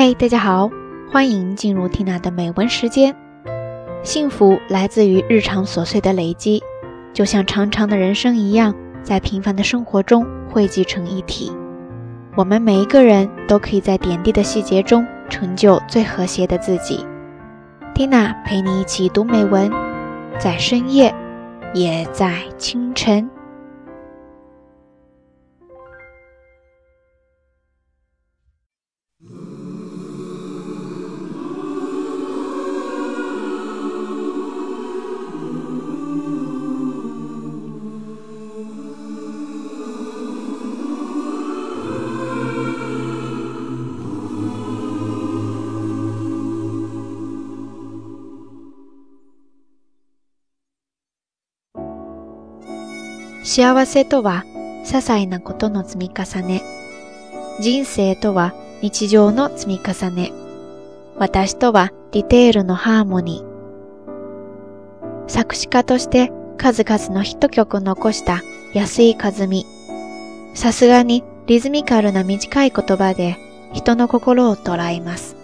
嘿，大家好，欢迎进入缇娜的美文时间。幸福来自于日常琐碎的累积，就像长长的人生一样，在平凡的生活中汇集成一体。我们每一个人都可以在点滴的细节中成就最和谐的自己。缇娜陪你一起读美文，在深夜，也在清晨。幸せとは些細なことの積み重ね。人生とは日常の積み重ね。私とはディテールのハーモニー。作詞家として数々のヒット曲を残した安井和美。さすがにリズミカルな短い言葉で人の心を捉えます。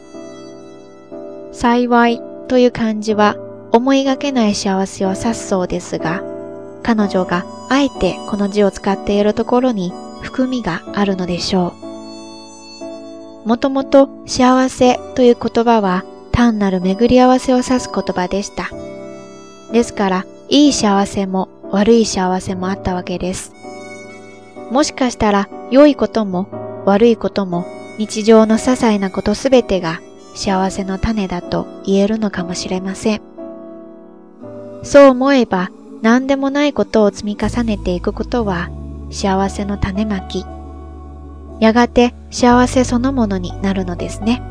幸いという漢字は思いがけない幸せを指すそうですが、彼女があえてこの字を使っているところに含みがあるのでしょう。もともと幸せという言葉は単なる巡り合わせを指す言葉でした。ですから、いい幸せも悪い幸せもあったわけです。もしかしたら良いことも悪いことも日常の些細なことすべてが幸せの種だと言えるのかもしれません。そう思えば何でもないことを積み重ねていくことは幸せの種まき。やがて幸せそのものになるのですね。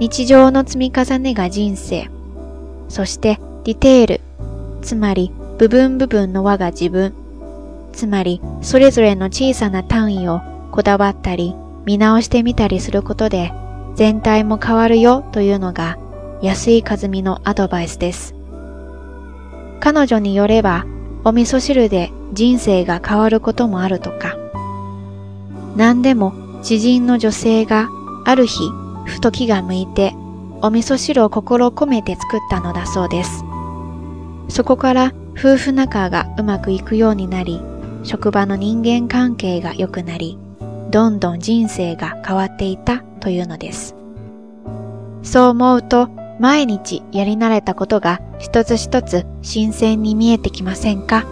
日常の積み重ねが人生。そしてディテール。つまり部分部分の輪が自分。つまりそれぞれの小さな単位をこだわったり見直してみたりすることで全体も変わるよというのが安井和美のアドバイスです。彼女によれば、お味噌汁で人生が変わることもあるとか。何でも知人の女性がある日、ふと気が向いて、お味噌汁を心を込めて作ったのだそうです。そこから夫婦仲がうまくいくようになり、職場の人間関係が良くなり、どんどん人生が変わっていたというのです。そう思うと毎日やり慣れたことが一つ一つ新鮮に見えてきませんか？